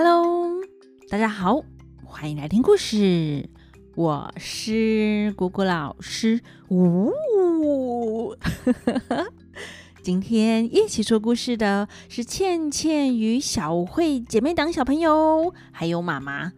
Hello，大家好，欢迎来听故事。我是姑姑老师。呜，今天一起说故事的是倩倩与小慧姐妹党小朋友，还有妈妈。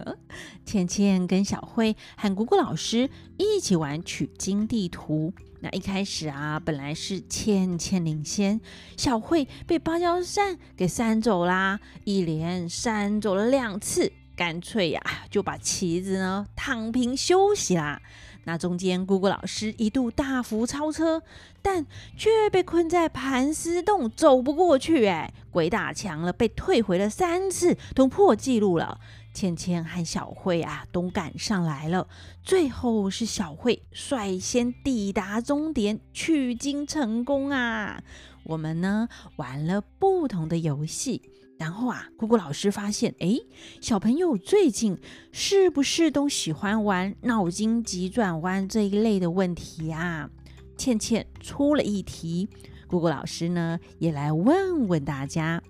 倩倩跟小慧和姑姑老师一起玩取经地图。那一开始啊，本来是倩倩领先，小慧被芭蕉扇给扇走啦，一连扇走了两次，干脆呀、就把旗子呢躺平休息啦。那中间姑姑老师一度大幅超车，但却被困在盘丝洞，走不过去。哎，鬼打墙了，被退回了三次，都破纪录了。倩倩和小慧啊，都赶上来了。最后是小慧率先抵达终点，取经成功啊！我们呢玩了不同的游戏，然后啊，姑姑老师发现，哎，小朋友最近是不是都喜欢玩脑筋急转弯这一类的问题啊？倩倩出了一题，姑姑老师呢也来问问大家，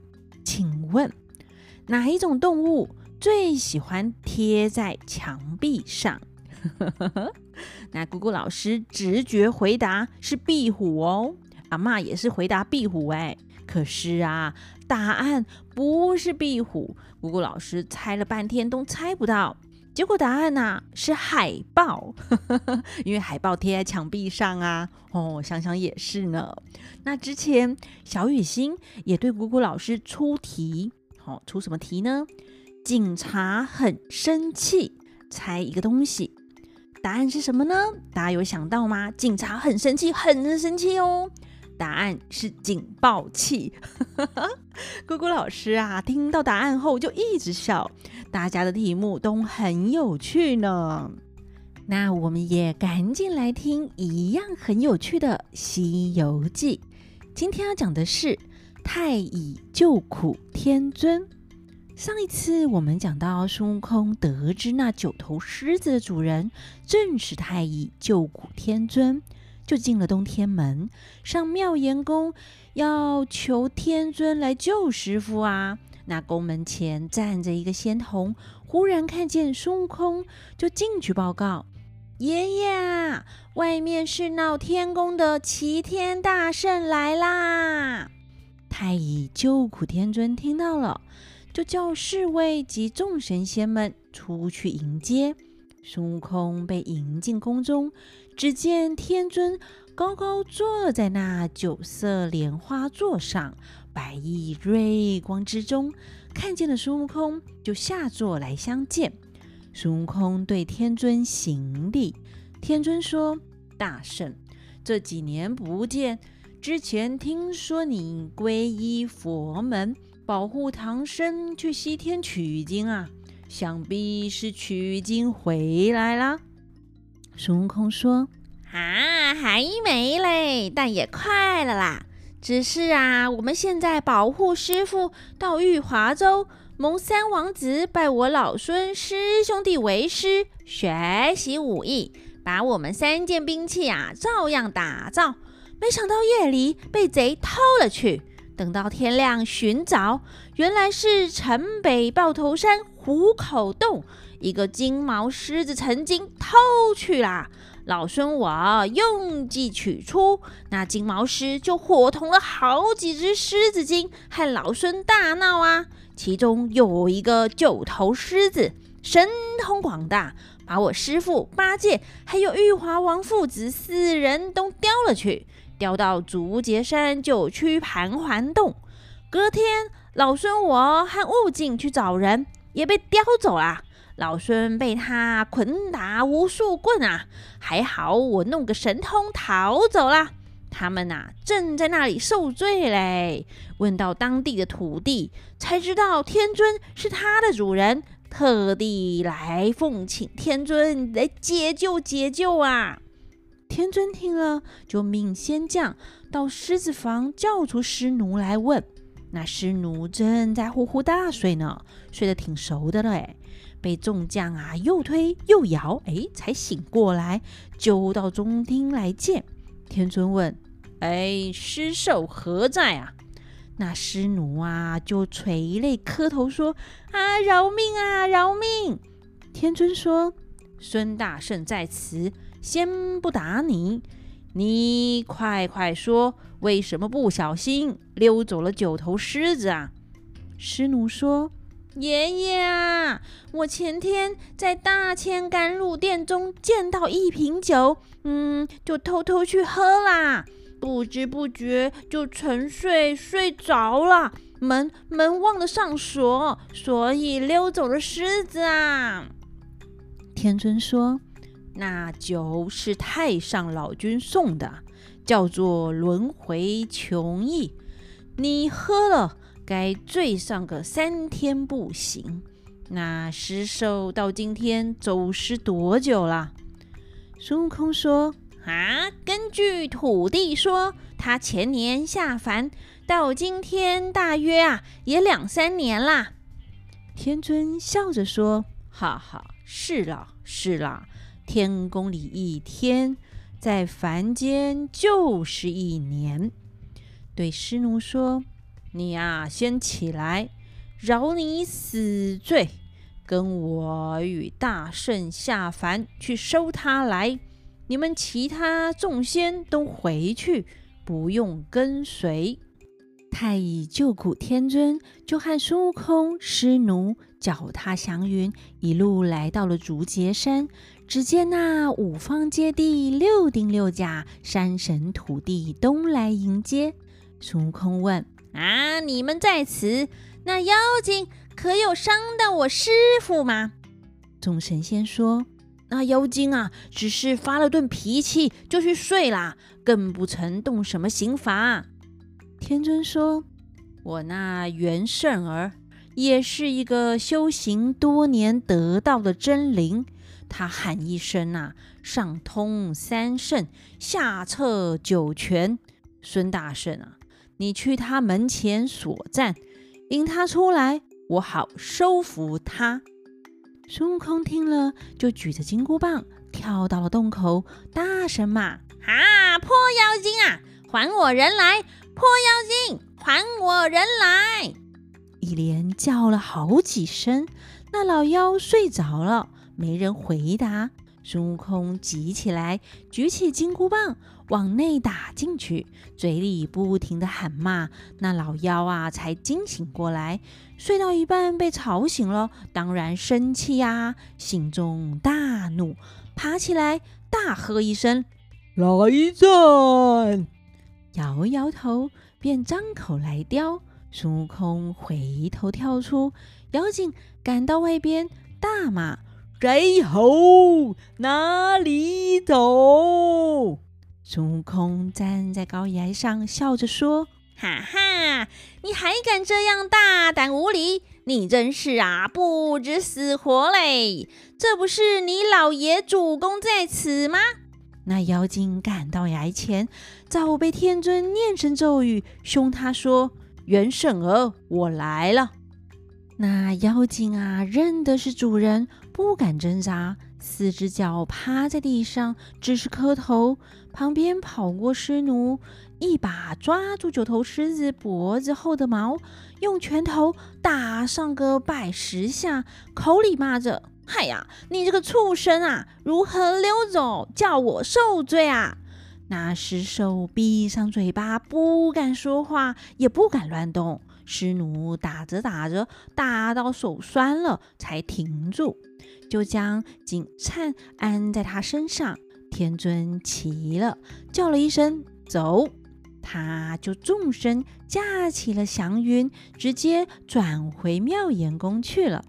请问哪一种动物最喜欢贴在墙壁上，那姑姑老师直觉回答是壁虎哦，阿嬷也是回答壁虎哎，可是啊，答案不是壁虎，姑姑老师猜了半天都猜不到，结果答案呢、是海豹，因为海豹贴在墙壁上啊，哦，想想也是呢。那之前小雨欣也对姑姑老师出题，好、哦，出什么题呢？警察很生气，猜一个东西，答案是什么呢？大家有想到吗？警察很生气，很生气哦。答案是警报器。姑姑老师啊，听到答案后就一直笑。大家的题目都很有趣呢。那我们也赶紧来听一样很有趣的《西游记》。今天要讲的是太乙救苦天尊。上一次我们讲到孙悟空得知那九头狮子的主人正是太乙救苦天尊，就进了东天门，上妙严宫要求天尊来救师傅啊。那宫门前站着一个仙童，忽然看见孙悟空，就进去报告：“爷爷，外面是闹天宫的齐天大圣来啦！”太乙救苦天尊听到了。就叫侍卫及众神仙们出去迎接孙悟空。被迎进宫中，只见天尊高高坐在那九色莲花座上，百亿瑞光之中，看见了孙悟空，就下座来相见。孙悟空对天尊行礼，天尊说：“大圣，这几年不见，之前听说你皈依佛门。”保护唐僧去西天取经啊，想必是取经回来了。孙悟空说：“啊，还没嘞，但也快了啦。只是啊，我们现在保护师傅到玉华州，蒙三王子拜我老孙师兄弟为师，学习武艺，把我们三件兵器啊照样打造。没想到夜里被贼偷了去。”等到天亮寻找，原来是城北豹头山虎口洞，一个金毛狮子曾经偷去啦。老孙我用计取出，那金毛狮就伙同了好几只狮子精，和老孙大闹啊。其中有一个九头狮子，神通广大，把我师父八戒还有玉华王父子四人都叼了去。调到竹节山九曲盘桓洞，隔天老孙我和悟净去找人，也被叼走了。老孙被他捆打无数棍啊，还好我弄个神通逃走了。他们呐、啊，正在那里受罪嘞。问到当地的土地，才知道天尊是他的主人，特地来奉请天尊来解救解救啊。天尊听了，就命仙将到狮子房叫出狮奴来问。那狮奴正在呼呼大睡呢，睡得挺熟的了。哎，被众将啊又推又摇，哎，才醒过来，就到中厅来见天尊问：“哎，狮兽何在啊？”那师奴啊，就垂泪磕头说：“啊，饶命啊，饶命！”天尊说：“孙大圣在此，先不打你。你快快说，为什么不小心溜走了九头狮子啊？”师奴说：“爷爷啊，我前天在大千甘露殿中见到一瓶酒，嗯，就偷偷去喝啦。”不知不觉就沉睡睡着了，门门忘了上锁，所以溜走了狮子啊。天尊说：“那酒是太上老君送的，叫做轮回琼意，你喝了该醉上个三天不行。那尸首到今天走失多久了？”孙悟空说。啊，根据土地说，他前年下凡，到今天大约啊也两三年啦。天尊笑着说：“哈哈，是啦，是啦，天宫里一天，在凡间就是一年。”对师奴说：“你呀，先起来，饶你死罪，跟我与大圣下凡去收他来。”你们其他众仙都回去，不用跟随。太乙救苦天尊就和孙悟空、师奴脚踏祥云，一路来到了竹节山。只见那五方揭谛，六丁六甲，山神土地东来迎接。孙悟空问：“啊，你们在此，那妖精可有伤到我师父吗？”众神仙说。那妖精啊，只是发了顿脾气就去睡啦，更不曾动什么刑罚。天尊说：“我那元圣儿也是一个修行多年得道的真灵，他喊一声呐，上通三圣，下彻九泉。孙大圣啊，你去他门前所站，引他出来，我好收服他。”孙悟空听了，就举着金箍棒跳到了洞口，大声骂：“啊！破妖精啊，还我人来！破妖精，还我人来！”一连叫了好几声，那老妖睡着了，没人回答。孙悟空急起来，举起金箍棒往内打进去，嘴里不停地喊骂。那老妖啊，才惊醒过来。睡到一半被吵醒了，当然生气呀、心中大怒，爬起来大喝一声：“来战！”摇摇头，便张口来叼。孙悟空回头跳出，妖精赶到外边，大骂。谁吼？哪里走？孙悟空站在高崖上，笑着说：“哈哈，你还敢这样大胆无礼？你真是啊，不知死活嘞！这不是你老爷主公在此吗？”那妖精赶到崖前，早被天尊念成咒语，凶他说：“元圣儿，我来了。”那妖精啊，认得是主人，不敢挣扎，四只脚趴在地上，只是磕头。旁边跑过狮奴，一把抓住九头狮子脖子后的毛，用拳头打上个百十下，口里骂着：“嗨呀，你这个畜生啊，如何溜走，叫我受罪啊！”那尸首闭上嘴巴，不敢说话，也不敢乱动。师奴打着打着，打到手酸了，才停住，就将锦灿安在他身上。天尊急了，叫了一声“走”，他就纵身架起了祥云，直接转回妙严宫去了。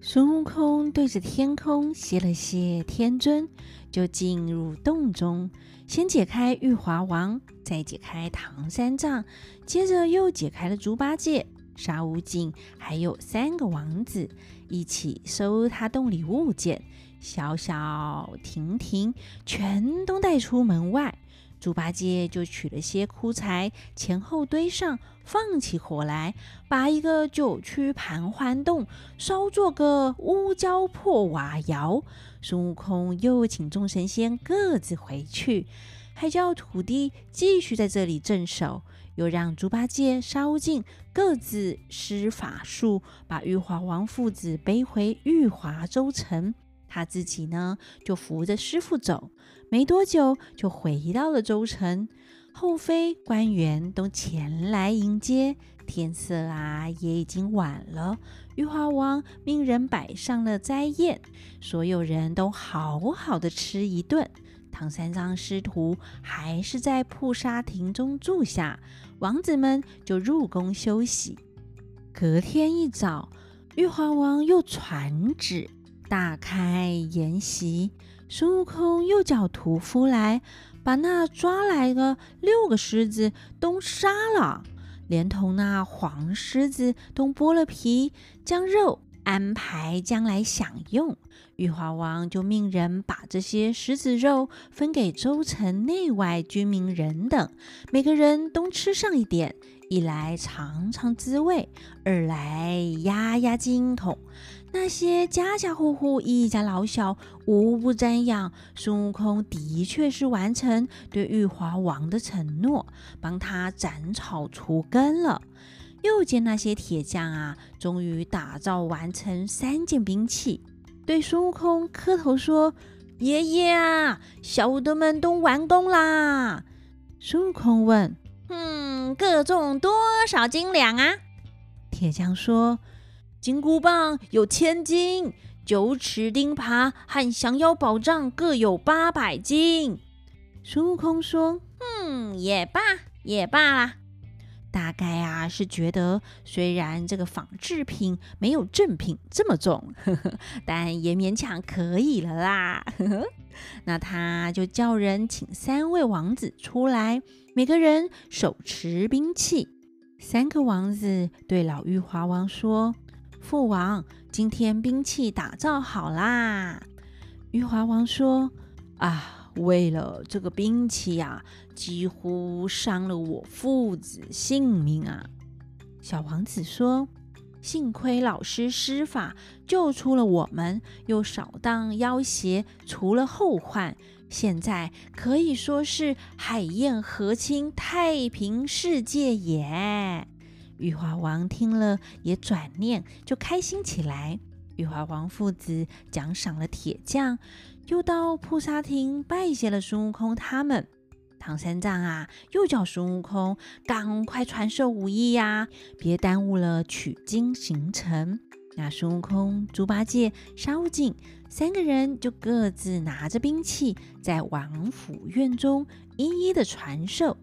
孙悟空对着天空谢了谢天尊，就进入洞中。先解开玉华王，再解开唐三藏，接着又解开了猪八戒、沙悟净，还有三个王子，一起收他洞里物件，小小婷婷全都带出门外。猪八戒就取了些枯柴，前后堆上，放起火来，把一个九曲盘桓洞烧做个乌焦破瓦窑。孙悟空又请众神仙各自回去，还叫土地继续在这里镇守。又让猪八戒、沙悟净各自施法术，把玉华王父子背回玉华州城。他自己呢，就扶着师傅走，没多久就回到了州城。后妃官员都前来迎接，天色啊也已经晚了。玉华王命人摆上了斋宴，所有人都好好的吃一顿。唐三藏师徒还是在铺沙亭中住下，王子们就入宫休息。隔天一早，玉华王又传旨。大开筵席，孙悟空又叫屠夫来，把那抓来的六个狮子都杀了，连同那黄狮子都剥了皮，将肉安排将来享用。玉华王就命人把这些狮子肉分给州城内外居民人等，每个人都吃上一点，一来尝尝滋味，二来压压惊恐。那些家家户户、一家老小，无不瞻仰孙悟空的确是完成对玉华王的承诺，帮他斩草除根了。又见那些铁匠啊，终于打造完成三件兵器，对孙悟空磕头说：“爷爷啊，小的们都完工啦。”孙悟空问：“嗯，各重多少斤两啊？”铁匠说。金箍棒有千斤，九齿钉耙和降妖宝杖各有八百斤。孙悟空说：“嗯，也罢，也罢啦。大概啊是觉得，虽然这个仿制品没有正品这么重，呵呵，但也勉强可以了啦。呵呵，那他就叫人请三位王子出来，每个人手持兵器。三个王子对老玉华王说。”父王，今天兵器打造好啦。玉华王说：“啊，为了这个兵器呀，几乎伤了我父子性命啊。”小王子说：“幸亏老师施法救出了我们，又扫荡妖邪，除了后患，现在可以说是海晏河清，太平世界也。”玉华王听了也转念，就开心起来。玉华王父子奖赏了铁匠，又到菩萨亭拜谢了孙悟空他们。唐三藏啊，又叫孙悟空赶快传授武艺呀，别耽误了取经行程。那孙悟空、猪八戒、沙悟净三个人就各自拿着兵器，在王府院中一一的传授。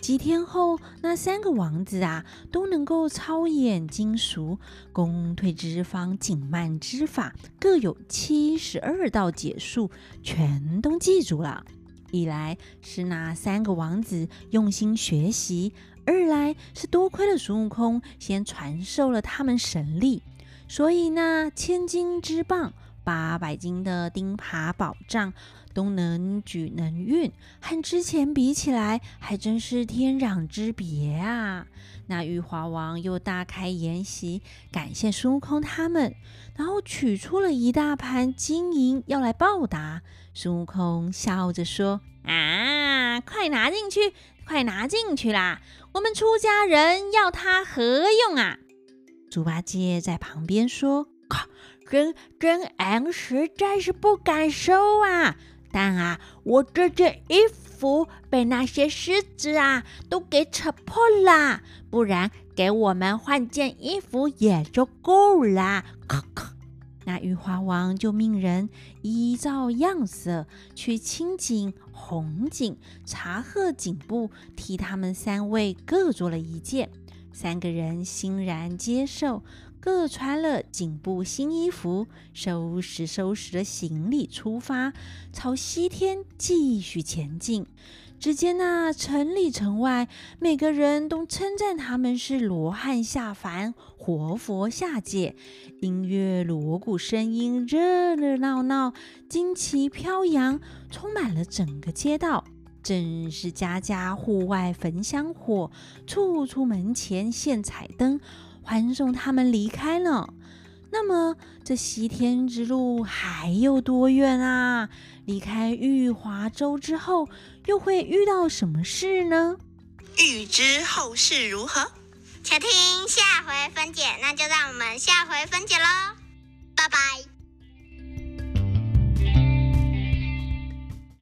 几天后，那三个王子啊，都能够操演金熟、攻退之方、紧慢之法，各有七十二道解数，全都记住了。一来是那三个王子用心学习，二来是多亏了孙悟空先传授了他们神力，所以那千斤之棒。八百斤的钉耙宝杖都能举能运，和之前比起来，还真是天壤之别啊！那玉华王又大开筵席，感谢孙悟空他们，然后取出了一大盘金银要来报答。孙悟空笑着说：“啊，快拿进去，快拿进去啦！我们出家人要它何用啊？”猪八戒在旁边说。真真俺实在是不敢收啊！但啊，我这件衣服被那些狮子啊都给扯破了，不然给我们换件衣服也就够了。咔咔，那玉华王就命人依照样色去青锦、红锦、茶褐锦布替他们三位各做了一件，三个人欣然接受。各穿了锦布新衣服，收拾收拾了行李，出发朝西天继续前进。只见那城里城外，每个人都称赞他们是罗汉下凡，活佛下界。音乐、锣鼓声音热热闹闹，旌旗飘扬，充满了整个街道。正是家家户外焚香火，处处门前现彩灯。欢送他们离开了。那么这西天之路还有多远啊？离开玉华州之后，又会遇到什么事呢？欲知后事如何，且听下回分解。那就让我们下回分解喽，拜拜。